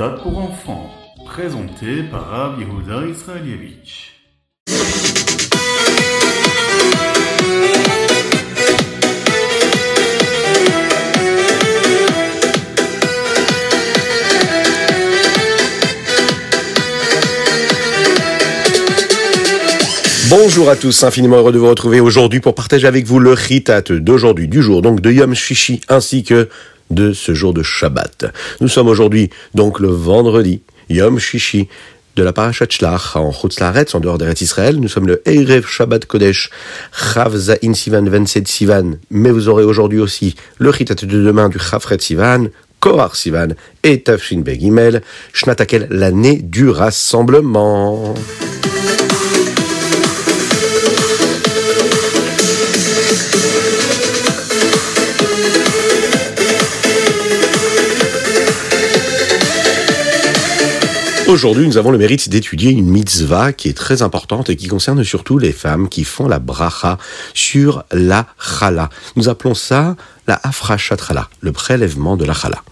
Ritat pour enfants, présenté par Rav Israelievich. Bonjour à tous, infiniment heureux de vous retrouver aujourd'hui pour partager avec vous le ritat d'aujourd'hui, du jour, donc de Yom Shishi, ainsi que de ce jour de Shabbat. Nous sommes aujourd'hui donc le vendredi, Yom Shishi, de la Parashat Shlach en Chutz Laaretz, en dehors d'Eretz Israël. Nous sommes le Erev Shabbat Kodesh, Chav Zain Sivan 27 Sivan, mais vous aurez aujourd'hui aussi le ritat de demain du Chafret Sivan, Kohar Sivan et Tafshin Begimel, Shnatakel, l'année du rassemblement. Aujourd'hui, nous avons le mérite d'étudier une mitzvah qui est très importante et qui concerne surtout les femmes qui font la bracha sur la chala. Nous appelons ça la afrachatchala, le prélèvement de la chala.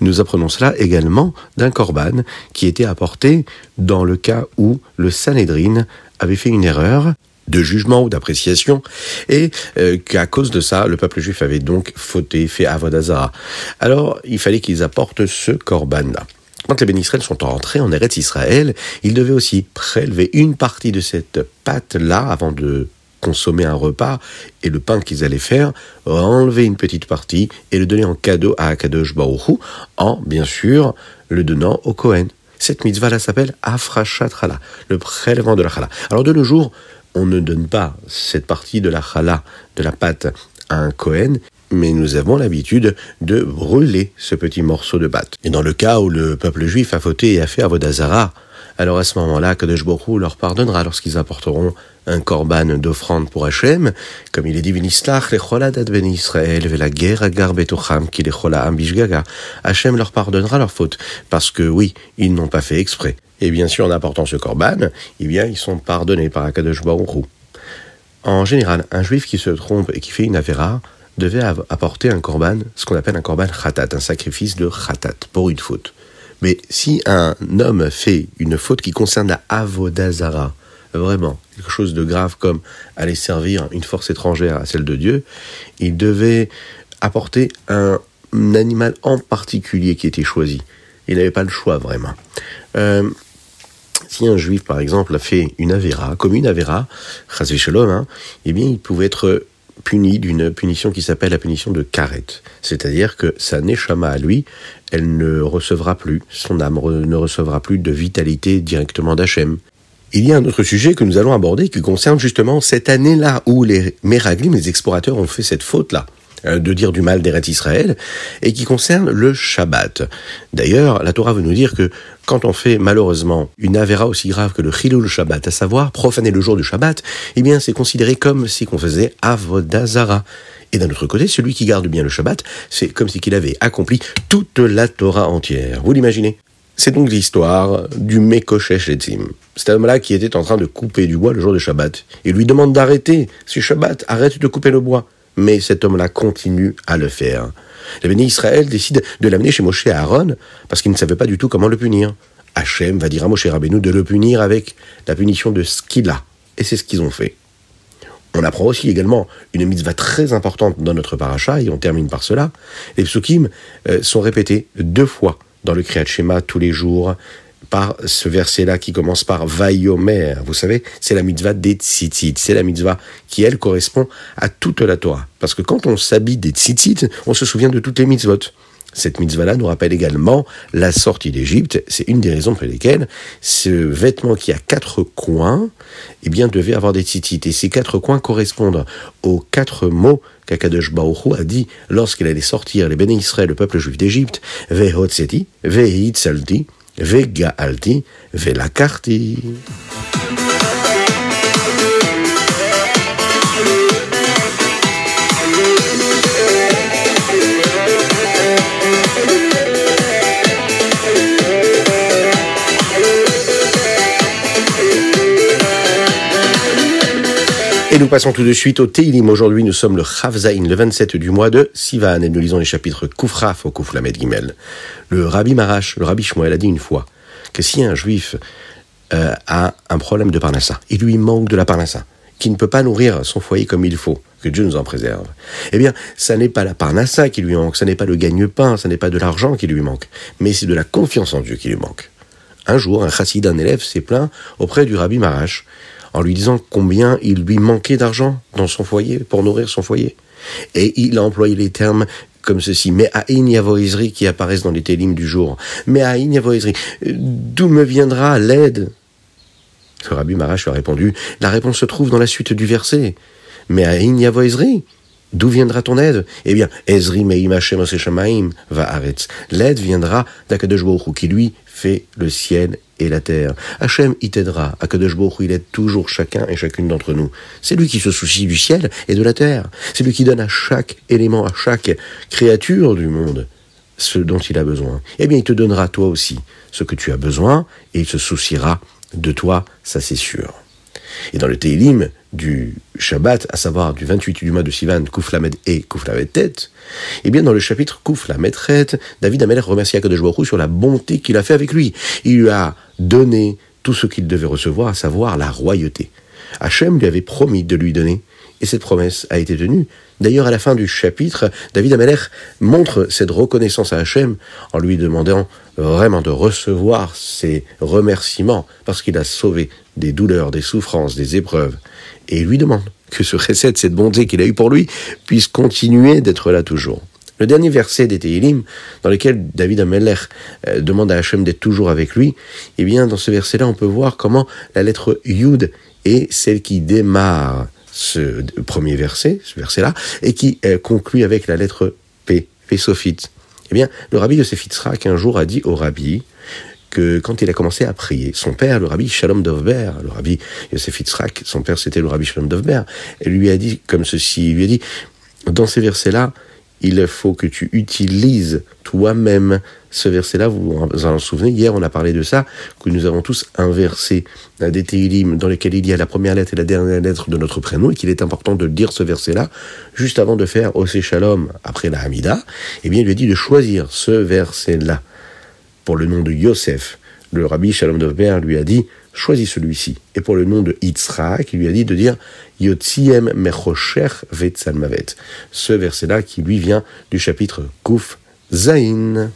Nous apprenons cela également d'un korban qui était apporté dans le cas où le Sanhedrin avait fait une erreur de jugement ou d'appréciation, et euh, qu'à cause de ça, le peuple juif avait donc fauté, fait avodazara. Alors, il fallait qu'ils apportent ce korban-là. Quand les bénisraëls sont entrés en Eretz Israël, ils devaient aussi prélever une partie de cette pâte-là avant de consommer un repas et le pain qu'ils allaient faire, enlever une petite partie et le donner en cadeau à Akadosh Baruch en, bien sûr, le donnant au Kohen. Cette mitzvah-là s'appelle Afrashat Chala, le prélèvement de la chala. Alors de nos jours, on ne donne pas cette partie de la chala, de la pâte, à un Kohen, mais nous avons l'habitude de brûler ce petit morceau de pâte. Et dans le cas où le peuple juif a fauté et a fait Avodazara, alors à ce moment-là, Kadosh Borou leur pardonnera lorsqu'ils apporteront un korban d'offrande pour Hachem, comme il est dit, Vinislach lecholad ben Israël la guerre agar betocham ki lechola bishgaga. Hachem leur pardonnera leur faute, parce que oui, ils n'ont pas fait exprès. Et bien sûr, en apportant ce korban, eh bien, ils sont pardonnés par Akadosh Baruch En général, un juif qui se trompe et qui fait une avéra, devait apporter un korban, ce qu'on appelle un korban khatat, un sacrifice de khatat, pour une faute. Mais si un homme fait une faute qui concerne la avodazara, vraiment, quelque chose de grave comme aller servir une force étrangère à celle de Dieu, il devait apporter un, animal en particulier qui était choisi. Il n'avait pas le choix vraiment. Euh, si un juif, par exemple, a fait une avéra, comme une avéra, shalom, hein, eh bien, il pouvait être puni d'une punition qui s'appelle la punition de karet. C'est-à-dire que sa neshama à lui, elle ne recevra plus, son âme ne recevra plus de vitalité directement d'Hachem. Il y a un autre sujet que nous allons aborder qui concerne justement cette année-là où les Meraglim, les explorateurs, ont fait cette faute-là. Euh, de dire du mal d'Eretz Israël, et qui concerne le Shabbat. D'ailleurs, la Torah veut nous dire que quand on fait malheureusement une avéra aussi grave que le Chilul Shabbat, à savoir profaner le jour du Shabbat, eh bien c'est considéré comme si qu'on faisait Avodazara. Et d'un autre côté, celui qui garde bien le Shabbat, c'est comme si qu'il avait accompli toute la Torah entière. Vous l'imaginez? C'est donc l'histoire du Mekoshesh Etzim. C'est un homme-là qui était en train de couper du bois le jour du Shabbat. Il lui demande d'arrêter. C'est Shabbat, arrête de couper le bois mais cet homme-là continue à le faire. Le béni Israël décide de l'amener chez Moshe et Aaron parce qu'il ne savait pas du tout comment le punir. Hachem va dire à Moshe Rabbeinu de le punir avec la punition de ce qu'il a. Et c'est ce qu'ils ont fait. On apprend aussi également une mitzvah très importante dans notre paracha, et on termine par cela. Les psukim euh, sont répétés deux fois dans le Kriyat Shema tous les jours par ce verset-là qui commence par Vayomer. Vous savez, c'est la mitzvah des tzitzit. C'est la mitzvah qui, elle, correspond à toute la Torah. Parce que quand on s'habille des tzitzit, on se souvient de toutes les mitzvot. Cette mitzvah-là nous rappelle également la sortie d'Égypte. C'est une des raisons pour lesquelles ce vêtement qui a quatre coins, eh bien, devait avoir des tzitzit. Et ces quatre coins correspondent aux quatre mots qu'Akadosh Baruch a dit lorsqu'il allait sortir les béné le peuple juif d'Égypte, Vehotzeti, Vehitzalti, וגאלתי ולקחתי. Nous passons tout de suite au Teilim. Aujourd'hui, nous sommes le Chavzaïn, le 27 du mois de Sivan, et nous lisons les chapitres Koufraf au Kouflamed Gimel. Le Rabbi Marash, le Rabbi Shmuel a dit une fois que si un juif euh, a un problème de parnassa, il lui manque de la parnassa, qui ne peut pas nourrir son foyer comme il faut, que Dieu nous en préserve. Eh bien, ça n'est pas la parnassa qui lui manque, ça n'est pas le gagne-pain, ça n'est pas de l'argent qui lui manque, mais c'est de la confiance en Dieu qui lui manque. Un jour, un chassid, un élève, s'est plaint auprès du Rabbi Marash en lui disant combien il lui manquait d'argent dans son foyer pour nourrir son foyer. Et il a employé les termes comme ceci, mais à qui apparaissent dans les télims du jour. Mais à d'où me viendra l'aide? Le Rabbi Marash lui a répondu, la réponse se trouve dans la suite du verset. Mais à D'où viendra ton aide? Eh bien, Ezri Meimachem Shamaim va arrêter. L'aide viendra d'Akadosh qui lui fait le ciel et la terre. Hachem, il t'aidera. Akadosh il aide toujours chacun et chacune d'entre nous. C'est lui qui se soucie du ciel et de la terre. C'est lui qui donne à chaque élément, à chaque créature du monde ce dont il a besoin. Eh bien, il te donnera toi aussi ce que tu as besoin et il se souciera de toi, ça c'est sûr. Et dans le Teilim du Shabbat, à savoir du 28 du mois de Sivan, Kouflamed et Kouflamed Tet, eh bien dans le chapitre Kouflamed Tet, David Ameler remercie Akadosh Baruch sur la bonté qu'il a fait avec lui. Il lui a donné tout ce qu'il devait recevoir, à savoir la royauté. Hachem lui avait promis de lui donner, et cette promesse a été tenue. D'ailleurs, à la fin du chapitre, David Ameler montre cette reconnaissance à Hachem en lui demandant vraiment de recevoir ses remerciements parce qu'il a sauvé des douleurs, des souffrances, des épreuves. Et lui demande que ce recette, cette bonté qu'il a eue pour lui, puisse continuer d'être là toujours. Le dernier verset des Tehillim, dans lequel David Ameler euh, demande à Hachem d'être toujours avec lui, eh bien, dans ce verset-là, on peut voir comment la lettre Yud est celle qui démarre ce premier verset, ce verset-là, et qui euh, conclut avec la lettre P, P. Eh bien, le rabbi Yosef Yitzhak un jour a dit au rabbi que quand il a commencé à prier, son père, le rabbi Shalom Dovber, le rabbi Yosef Yitzhak, son père c'était le rabbi Shalom Dovber, lui a dit comme ceci, il lui a dit, dans ces versets-là, il faut que tu utilises toi-même ce verset-là. Vous vous en souvenez, hier on a parlé de ça, que nous avons tous un verset des dans lequel il y a la première lettre et la dernière lettre de notre prénom, et qu'il est important de dire ce verset-là juste avant de faire Osé Shalom après la Hamida. Eh bien, il lui a dit de choisir ce verset-là pour le nom de Yosef. Le rabbi Shalom Dovber lui a dit choisis celui-ci. Et pour le nom de Yitzhak, il lui a dit de dire Yotziem Mechosher Vetzalmavet. Ce verset-là qui lui vient du chapitre Kouf Zain.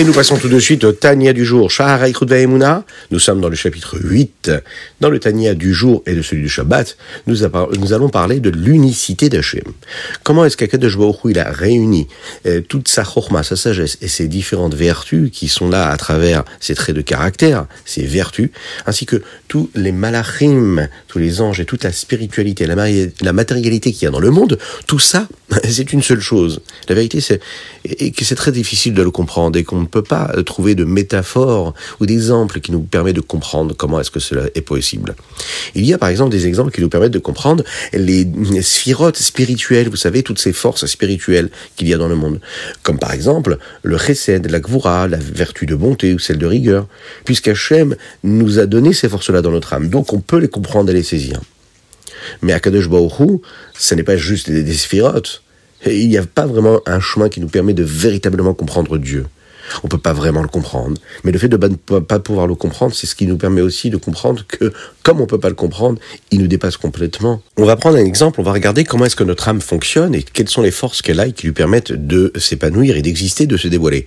Et nous passons tout de suite au Tania du jour. Nous sommes dans le chapitre 8. Dans le Tania du jour et de celui du Shabbat, nous, allons parler de l'unicité d'Hachem. Comment est-ce qu'Akadosh il a réuni euh, toute sa chorma, sa sagesse et ses différentes vertus qui sont là à travers ses traits de caractère, ses vertus, ainsi que tous les malachim, tous les anges et toute la spiritualité, la, matérialité qu'il y a dans le monde, tout ça, c'est une seule chose. La vérité, c'est que c'est très difficile de le comprendre et qu'on peut pas trouver de métaphores ou d'exemples qui nous permettent de comprendre comment est-ce que cela est possible. Il y a par exemple des exemples qui nous permettent de comprendre les sphirotes spirituelles, vous savez, toutes ces forces spirituelles qu'il y a dans le monde. Comme par exemple le chesed, la gvura, la vertu de bonté ou celle de rigueur. Puisqu'Hachem nous a donné ces forces-là dans notre âme. Donc on peut les comprendre et les saisir. Mais à Kadosh Baruch ce n'est pas juste des sphirotes. Il n'y a pas vraiment un chemin qui nous permet de véritablement comprendre Dieu. On peut pas vraiment le comprendre. Mais le fait de ne pas pouvoir le comprendre, c'est ce qui nous permet aussi de comprendre que, comme on peut pas le comprendre, il nous dépasse complètement. On va prendre un exemple, on va regarder comment est-ce que notre âme fonctionne et quelles sont les forces qu'elle a et qui lui permettent de s'épanouir et d'exister, de se dévoiler.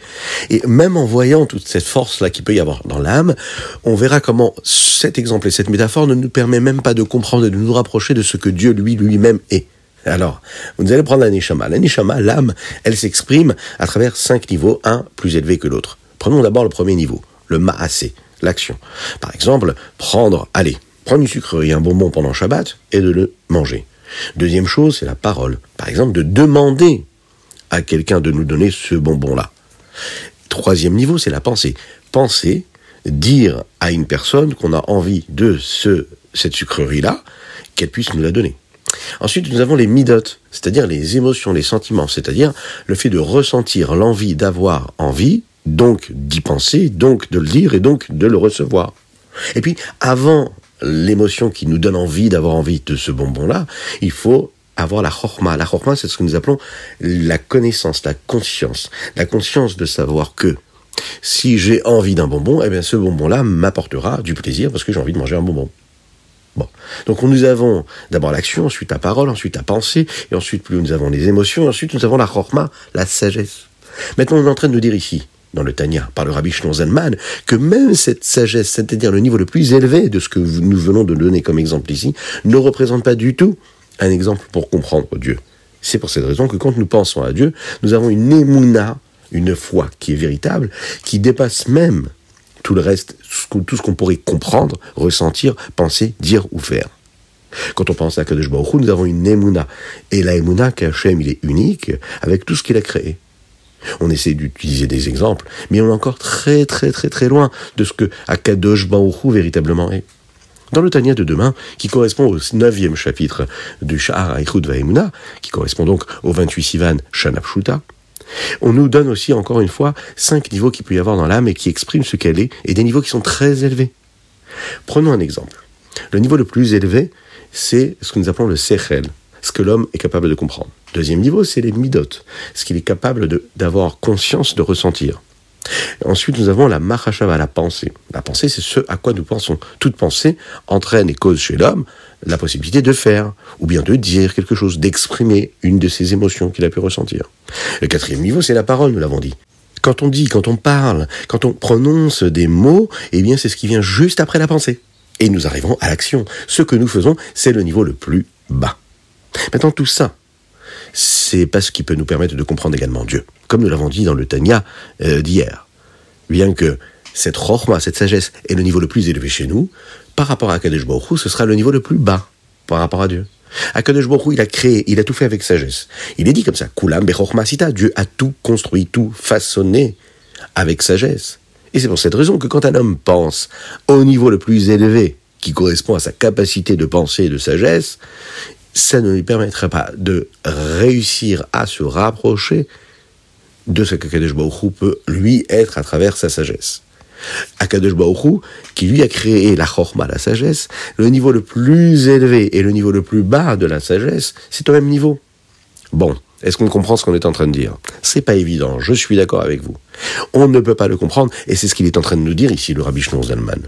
Et même en voyant toute cette force-là qu'il peut y avoir dans l'âme, on verra comment cet exemple et cette métaphore ne nous permet même pas de comprendre et de nous rapprocher de ce que Dieu lui lui-même est. Alors, vous allez prendre la neshama. La neshama, l'âme, elle s'exprime à travers cinq niveaux, un plus élevé que l'autre. Prenons d'abord le premier niveau, le ma'asé, l'action. Par exemple, prendre, allez, prendre du sucre et un bonbon pendant Shabbat et de le manger. Deuxième chose, c'est la parole. Par exemple, de demander à quelqu'un de nous donner ce bonbon-là. Troisième niveau, c'est la pensée. Penser, dire à une personne qu'on a envie de ce, cette sucrerie-là, qu'elle puisse nous la donner. Ensuite, nous avons les midotes, c'est-à-dire les émotions, les sentiments, c'est-à-dire le fait de ressentir l'envie d'avoir envie, donc d'y penser, donc de le dire et donc de le recevoir. Et puis, avant l'émotion qui nous donne envie d'avoir envie de ce bonbon-là, il faut avoir la chorma. La chorma, c'est ce que nous appelons la connaissance, la conscience. La conscience de savoir que si j'ai envie d'un bonbon, eh bien ce bonbon-là m'apportera du plaisir parce que j'ai envie de manger un bonbon. Bon. Donc nous avons d'abord l'action, ensuite la parole, ensuite la pensée, et ensuite plus nous avons les émotions, et ensuite nous avons la chorma, la sagesse. Maintenant on est en train de nous dire ici, dans le Tanya, par le rabbi Zalman, que même cette sagesse, c'est-à-dire le niveau le plus élevé de ce que nous venons de donner comme exemple ici, ne représente pas du tout un exemple pour comprendre Dieu. C'est pour cette raison que quand nous pensons à Dieu, nous avons une émouna, une foi qui est véritable, qui dépasse même tout le reste, tout ce qu'on pourrait comprendre, ressentir, penser, dire ou faire. Quand on pense à Kadosh Baruch nous avons une émouna. Et la émouna qu'Hachem, il est unique avec tout ce qu'il a créé. On essaie d'utiliser des exemples, mais on est encore très très très très loin de ce que Akadosh véritablement est. Dans le Tania de demain, qui correspond au neuvième chapitre du Sha'ar Aichud Vaimuna, qui correspond donc au 28 Sivan Shanapshuta, on nous donne aussi, encore une fois, cinq niveaux qu'il peut y avoir dans l'âme et qui expriment ce qu'elle est, et des niveaux qui sont très élevés. Prenons un exemple. Le niveau le plus élevé, c'est ce que nous appelons le sechel, ce que l'homme est capable de comprendre. Deuxième niveau, c'est les midot, ce qu'il est capable d'avoir conscience de ressentir. Ensuite, nous avons la machashava, la pensée. La pensée, c'est ce à quoi nous pensons. Toute pensée entraîne et cause chez l'homme la possibilité de faire, ou bien de dire quelque chose, d'exprimer une de ses émotions qu'il a pu ressentir. Le quatrième niveau, c'est la parole, nous l'avons dit. Quand on dit, quand on parle, quand on prononce des mots, eh bien, c'est ce qui vient juste après la pensée. Et nous arrivons à l'action. Ce que nous faisons, c'est le niveau le plus bas. Maintenant, tout ça, c'est pas ce qui peut nous permettre de comprendre également Dieu. Comme nous l'avons dit dans le Tanya euh, d'hier. Bien que cette rochma, cette sagesse, est le niveau le plus élevé chez nous, par rapport à Kadesh Baruch ce sera le niveau le plus bas par rapport à Dieu. Akadosh Baruch il a créé, il a tout fait avec sagesse. Il est dit comme ça, Kulam Sita, Dieu a tout construit, tout façonné avec sagesse. Et c'est pour cette raison que quand un homme pense au niveau le plus élevé, qui correspond à sa capacité de pensée et de sagesse, ça ne lui permettrait pas de réussir à se rapprocher de ce qu'Akadosh Baruch peut lui être à travers sa sagesse. Akadosh Baruch qui lui a créé la chorma, la sagesse, le niveau le plus élevé et le niveau le plus bas de la sagesse, c'est au même niveau. Bon, est-ce qu'on comprend ce qu'on est en train de dire? C'est pas évident, je suis d'accord avec vous. On ne peut pas le comprendre, et c'est ce qu'il est en train de nous dire ici, le Rabbi Zalman.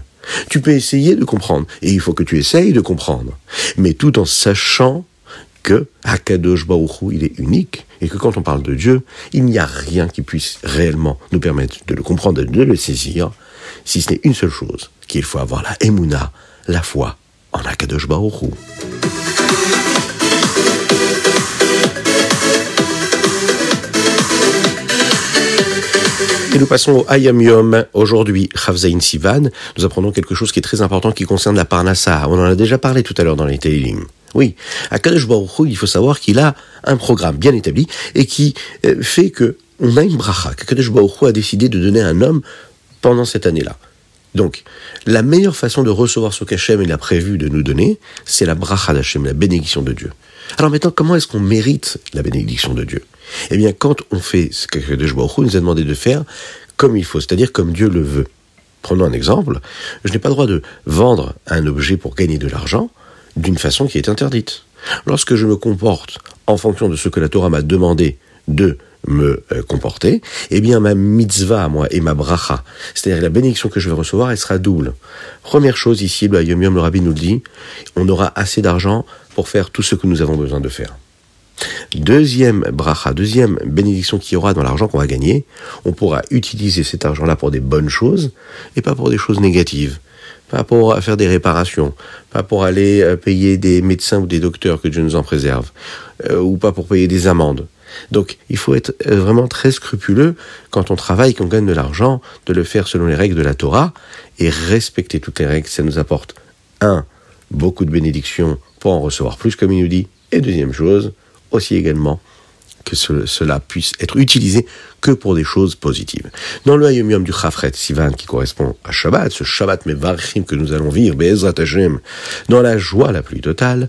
Tu peux essayer de comprendre, et il faut que tu essayes de comprendre, mais tout en sachant que Akadosh Baruch il est unique, et que quand on parle de Dieu, il n'y a rien qui puisse réellement nous permettre de le comprendre de le saisir, si ce n'est une seule chose, qu'il faut avoir la Emouna, la foi en Akadosh Baruch Et nous passons au Ayam Yom. Aujourd'hui, Chavzaïn Sivan, nous apprenons quelque chose qui est très important qui concerne la Parnassa. On en a déjà parlé tout à l'heure dans les Teilim. Oui, à Kadosh Baruch il faut savoir qu'il a un programme bien établi et qui euh, fait que on a une bracha que Kadosh Baruch a décidé de donner à un homme pendant cette année-là. Donc, la meilleure façon de recevoir ce qu'Hachem il a prévu de nous donner, c'est la bracha d'Hachem, la bénédiction de Dieu. Alors maintenant, comment est-ce qu'on mérite la bénédiction de Dieu? Eh bien, quand on fait ce que Baruch nous a demandé de faire comme il faut, c'est-à-dire comme Dieu le veut. Prenons un exemple. Je n'ai pas le droit de vendre un objet pour gagner de l'argent d'une façon qui est interdite. Lorsque je me comporte en fonction de ce que la Torah m'a demandé de me euh, comporter, eh bien ma mitzvah, moi, et ma bracha, c'est-à-dire la bénédiction que je vais recevoir, elle sera double. Première chose ici, le Yom Yom, le Rabbi nous le dit, on aura assez d'argent pour faire tout ce que nous avons besoin de faire. Deuxième bracha, deuxième bénédiction qu'il y aura dans l'argent qu'on va gagner, on pourra utiliser cet argent-là pour des bonnes choses et pas pour des choses négatives. Pas pour faire des réparations, pas pour aller euh, payer des médecins ou des docteurs que Dieu nous en préserve, euh, ou pas pour payer des amendes. Donc il faut être euh, vraiment très scrupuleux quand on travaille, qu'on gagne de l'argent, de le faire selon les règles de la Torah et respecter toutes les règles. Ça nous apporte, un, beaucoup de bénédictions pour en recevoir plus, comme il nous dit, et deuxième chose, aussi également que cela puisse être utilisé que pour des choses positives. Dans le Hayom du Chafret Sivan qui correspond à Shabbat, ce Shabbat Mevarchim que nous allons vivre, Be'ezrat Hashem, dans la joie la plus totale,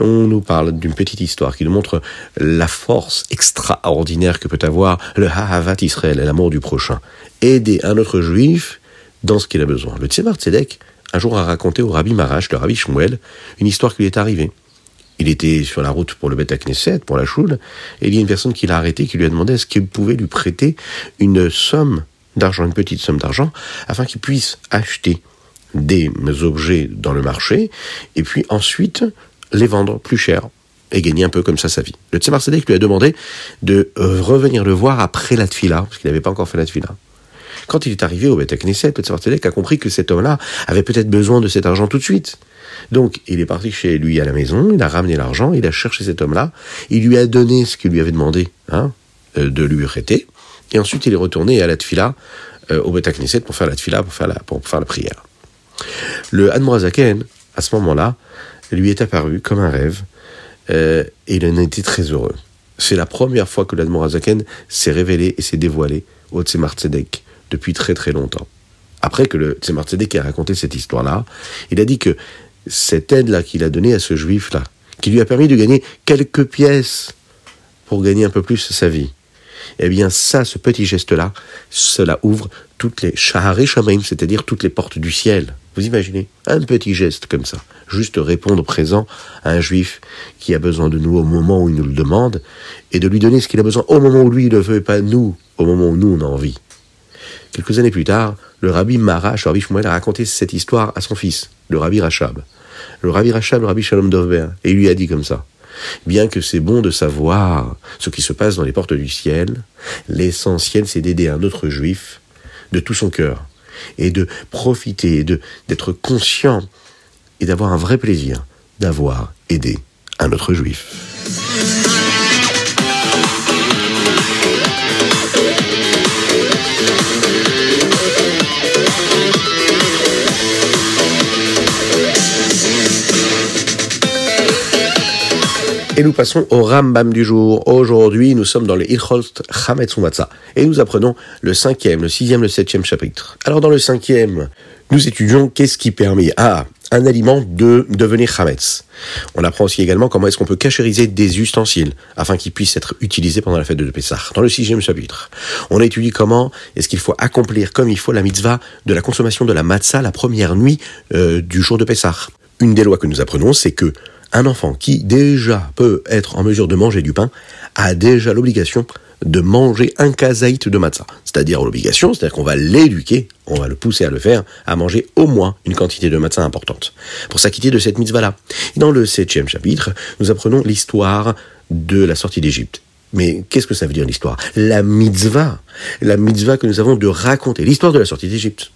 on nous parle d'une petite histoire qui nous montre la force extraordinaire que peut avoir le Ha'avat Israël, l'amour du prochain. Aider un autre juif dans ce qu'il a besoin. Le Tzemar Tzedek, un jour, a raconté au Rabbi Marash, le Rabbi Shmuel, une histoire qui lui est arrivée. Il était sur la route pour le Beth Knesset, pour la choule, et il y a une personne qui l'a arrêté, qui lui a demandé est-ce qu'il pouvait lui prêter une somme d'argent, une petite somme d'argent, afin qu'il puisse acheter des objets dans le marché, et puis ensuite les vendre plus cher et gagner un peu comme ça sa vie. Le Tzemar Sedek lui a demandé de euh, revenir le voir après la tfila, parce qu'il n'avait pas encore fait la tfila. Quand il est arrivé au Beth Knesset, le Tzemar Sedek a compris que cet homme-là avait peut-être besoin de cet argent tout de suite. Donc, il est parti chez lui à la maison, il a ramené l'argent, il a cherché cet homme-là, il lui a donné ce qu'il lui avait demandé hein, euh, de lui prêter, et ensuite il est retourné à la tfila, euh, au Beth Knesset, pour faire la tfila, pour faire la, pour faire la prière. Le Admorazaken, à ce moment-là, lui est apparu comme un rêve, euh, et il en été très heureux. C'est la première fois que l'Admorazaken s'est révélé et s'est dévoilé au Tzemar Tzedek depuis très très longtemps. Après que le Tzemar Tzedek a raconté cette histoire-là, il a dit que cette aide-là qu'il a donnée à ce juif-là, qui lui a permis de gagner quelques pièces pour gagner un peu plus sa vie, eh bien ça, ce petit geste-là, cela ouvre toutes les shaharé shamaim, c'est-à-dire toutes les portes du ciel. Vous imaginez Un petit geste comme ça, juste répondre présent à un juif qui a besoin de nous au moment où il nous le demande, et de lui donner ce qu'il a besoin au moment où lui il ne veut, pas nous, au moment où nous on a envie. Quelques années plus tard, le rabbi Marash, le rabbi Shmuel, a raconté cette histoire à son fils, le rabbi Rachab. Le rabbi Rachab, le rabbi Shalom Dovber, et il lui a dit comme ça. Bien que c'est bon de savoir ce qui se passe dans les portes du ciel, l'essentiel c'est d'aider un autre juif de tout son cœur et de profiter, de d'être conscient et d'avoir un vrai plaisir d'avoir aidé un autre juif. Et nous passons au Rambam du jour. Aujourd'hui, nous sommes dans le Ilcholt Chametz Et nous apprenons le cinquième, le sixième, le septième chapitre. Alors, dans le cinquième, nous étudions qu'est-ce qui permet à un aliment de devenir Chametz. On apprend aussi également comment est-ce qu'on peut cachériser des ustensiles afin qu'ils puissent être utilisés pendant la fête de Pessah. Dans le sixième chapitre, on étudie comment est-ce qu'il faut accomplir comme il faut la mitzvah de la consommation de la matzah la première nuit euh, du jour de Pessah. Une des lois que nous apprenons, c'est que un enfant qui déjà peut être en mesure de manger du pain a déjà l'obligation de manger un kazaït de matzah. C'est-à-dire l'obligation, c'est-à-dire qu'on va l'éduquer, on va le pousser à le faire, à manger au moins une quantité de matzah importante, pour s'acquitter de cette mitzvah-là. Dans le septième chapitre, nous apprenons l'histoire de la sortie d'Égypte. Mais qu'est-ce que ça veut dire l'histoire? La mitzvah, la mitzvah que nous avons de raconter, l'histoire de la sortie d'Égypte.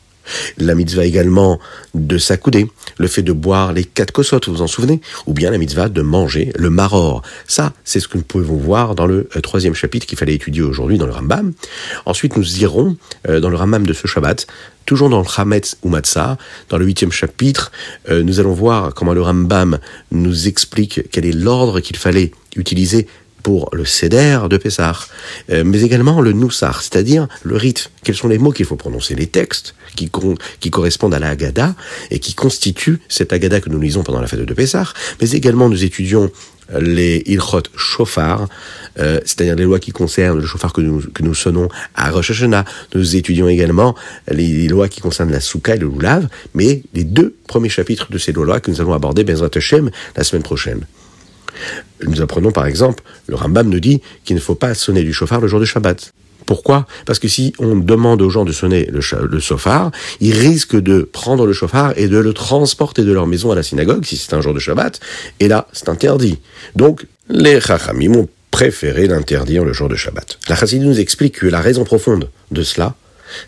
La mitzvah également de s'accouder, le fait de boire les quatre kosot, vous vous en souvenez? Ou bien la mitzvah de manger le maror. Ça, c'est ce que nous pouvons voir dans le euh, troisième chapitre qu'il fallait étudier aujourd'hui dans le Rambam. Ensuite, nous irons euh, dans le Rambam de ce Shabbat, toujours dans le Hametz ou Matzah, dans le huitième chapitre, euh, nous allons voir comment le Rambam nous explique quel est l'ordre qu'il fallait utiliser pour le Seder de Pessah, euh, mais également le Noussar, c'est-à-dire le rite. Quels sont les mots qu'il faut prononcer, les textes qui, correspondent à la et qui constituent cette Haggadah que nous lisons pendant la fête de Pessah, mais également nous étudions les Ilchot Shofar, euh, c'est-à-dire les lois qui concernent le chauffard que nous, sonnons à Rosh Hashanah. Nous étudions également les, lois qui concernent la Souka et le Lulav, mais les deux premiers chapitres de ces lois que nous allons aborder, Bezrat Hashem, la semaine prochaine. Nous apprenons par exemple, le Rambam nous dit qu'il ne faut pas sonner du chauffard le jour de Shabbat. Pourquoi? Parce que si on demande aux gens de sonner le, le chauffard, ils risquent de prendre le chauffard et de le transporter de leur maison à la synagogue, si c'est un jour de Shabbat, et là, c'est interdit. Donc, les Chachamim ont préféré l'interdire le jour de Shabbat. La Chassidou nous explique que la raison profonde de cela,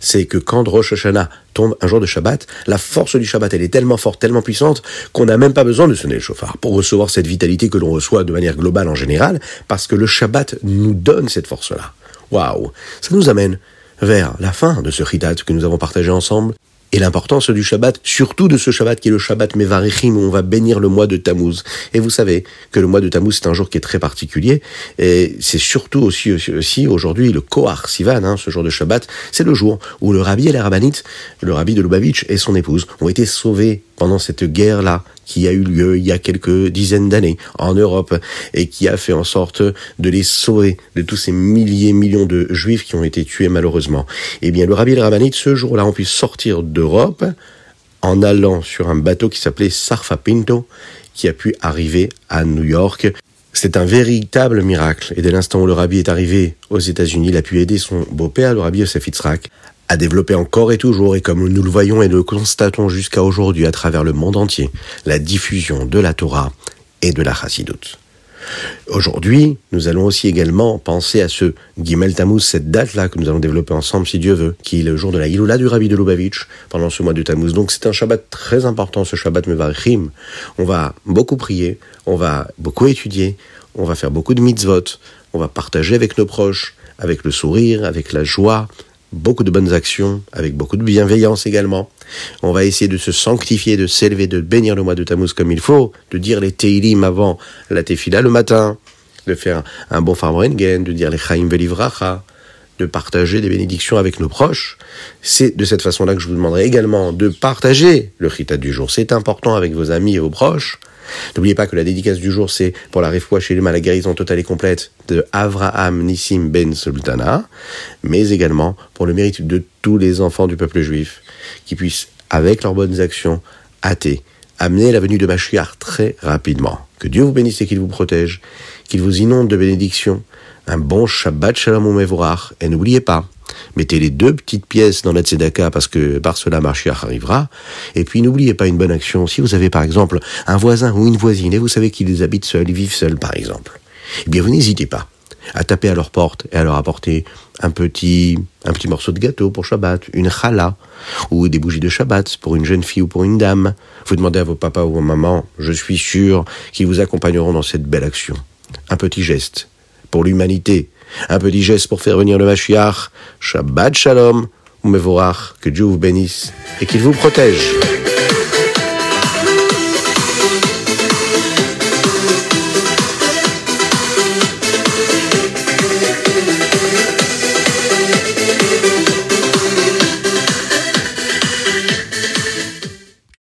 c'est que quand Rosh Hashanah tombe un jour de Shabbat, la force du Shabbat, elle est tellement forte, tellement puissante, qu'on n'a même pas besoin de sonner le chauffard pour recevoir cette vitalité que l'on reçoit de manière globale en général, parce que le Shabbat nous donne cette force-là. Waouh Ça nous amène vers la fin de ce Ridat que nous avons partagé ensemble. Et l'importance du Shabbat, surtout de ce Shabbat qui est le Shabbat Mevarichim, où on va bénir le mois de Tammuz. Et vous savez que le mois de Tammuz, c'est un jour qui est très particulier, et c'est surtout aussi, aussi, aujourd'hui le Kohar Sivan, hein, ce jour de Shabbat, c'est le jour où le rabbi et la rabbinite, le rabbi de Lubavitch et son épouse, ont été sauvés pendant cette guerre-là qui a eu lieu il y a quelques dizaines d'années en Europe et qui a fait en sorte de les sauver de tous ces milliers, millions de juifs qui ont été tués malheureusement. Eh bien, le rabbi et le rabbinite, ce jour-là, ont pu sortir d'Europe en allant sur un bateau qui s'appelait Sarfa Pinto, qui a pu arriver à New York. C'est un véritable miracle. Et dès l'instant où le rabbi est arrivé aux États-Unis, il a pu aider son beau-père, le rabbi Yosef à développer encore et toujours, et comme nous le voyons et le constatons jusqu'à aujourd'hui à travers le monde entier, la diffusion de la Torah et de la Chassidut. Aujourd'hui, nous allons aussi également penser à ce Gimel Tammuz, cette date-là que nous allons développer ensemble, si Dieu veut, qui est le jour de la Iloula du Rabbi de Lubavitch, pendant ce mois de Tammuz. Donc c'est un Shabbat très important, ce Shabbat Mevarchim. On va beaucoup prier, on va beaucoup étudier, on va faire beaucoup de mitzvot, on va partager avec nos proches, avec le sourire, avec la joie, beaucoup de bonnes actions, avec beaucoup de bienveillance également. On va essayer de se sanctifier, de s'élever, de bénir le mois de Tammuz comme il faut, de dire les Teilim avant la Tefila le matin, de faire un bon Farmrengen, de dire les Chaim Velivracha, de partager des bénédictions avec nos proches. C'est de cette façon-là que je vous demanderai également de partager le Chitat du jour. C'est important avec vos amis et vos proches. N'oubliez pas que la dédicace du jour, c'est pour la réfoua chez la guérison totale et complète de Avraham Nissim Ben Sultana, mais également pour le mérite de tous les enfants du peuple juif, qui puissent, avec leurs bonnes actions, hâter, amener la venue de Mashiach très rapidement. Que Dieu vous bénisse et qu'il vous protège, qu'il vous inonde de bénédictions, un bon Shabbat Shalom Mevorach, et n'oubliez pas, Mettez les deux petites pièces dans la tzedaka parce que par cela Marchiach arrivera. Et puis n'oubliez pas une bonne action. Si vous avez par exemple un voisin ou une voisine et vous savez qu'ils habitent seuls, ils vivent seuls par exemple, eh bien vous n'hésitez pas à taper à leur porte et à leur apporter un petit, un petit morceau de gâteau pour Shabbat, une challah, ou des bougies de Shabbat pour une jeune fille ou pour une dame. Vous demandez à vos papas ou vos mamans, je suis sûr qu'ils vous accompagneront dans cette belle action. Un petit geste pour l'humanité, un petit geste pour faire venir le Mashiach. Shabbat Shalom, Mevorach, que Dieu vous bénisse et qu'il vous protège.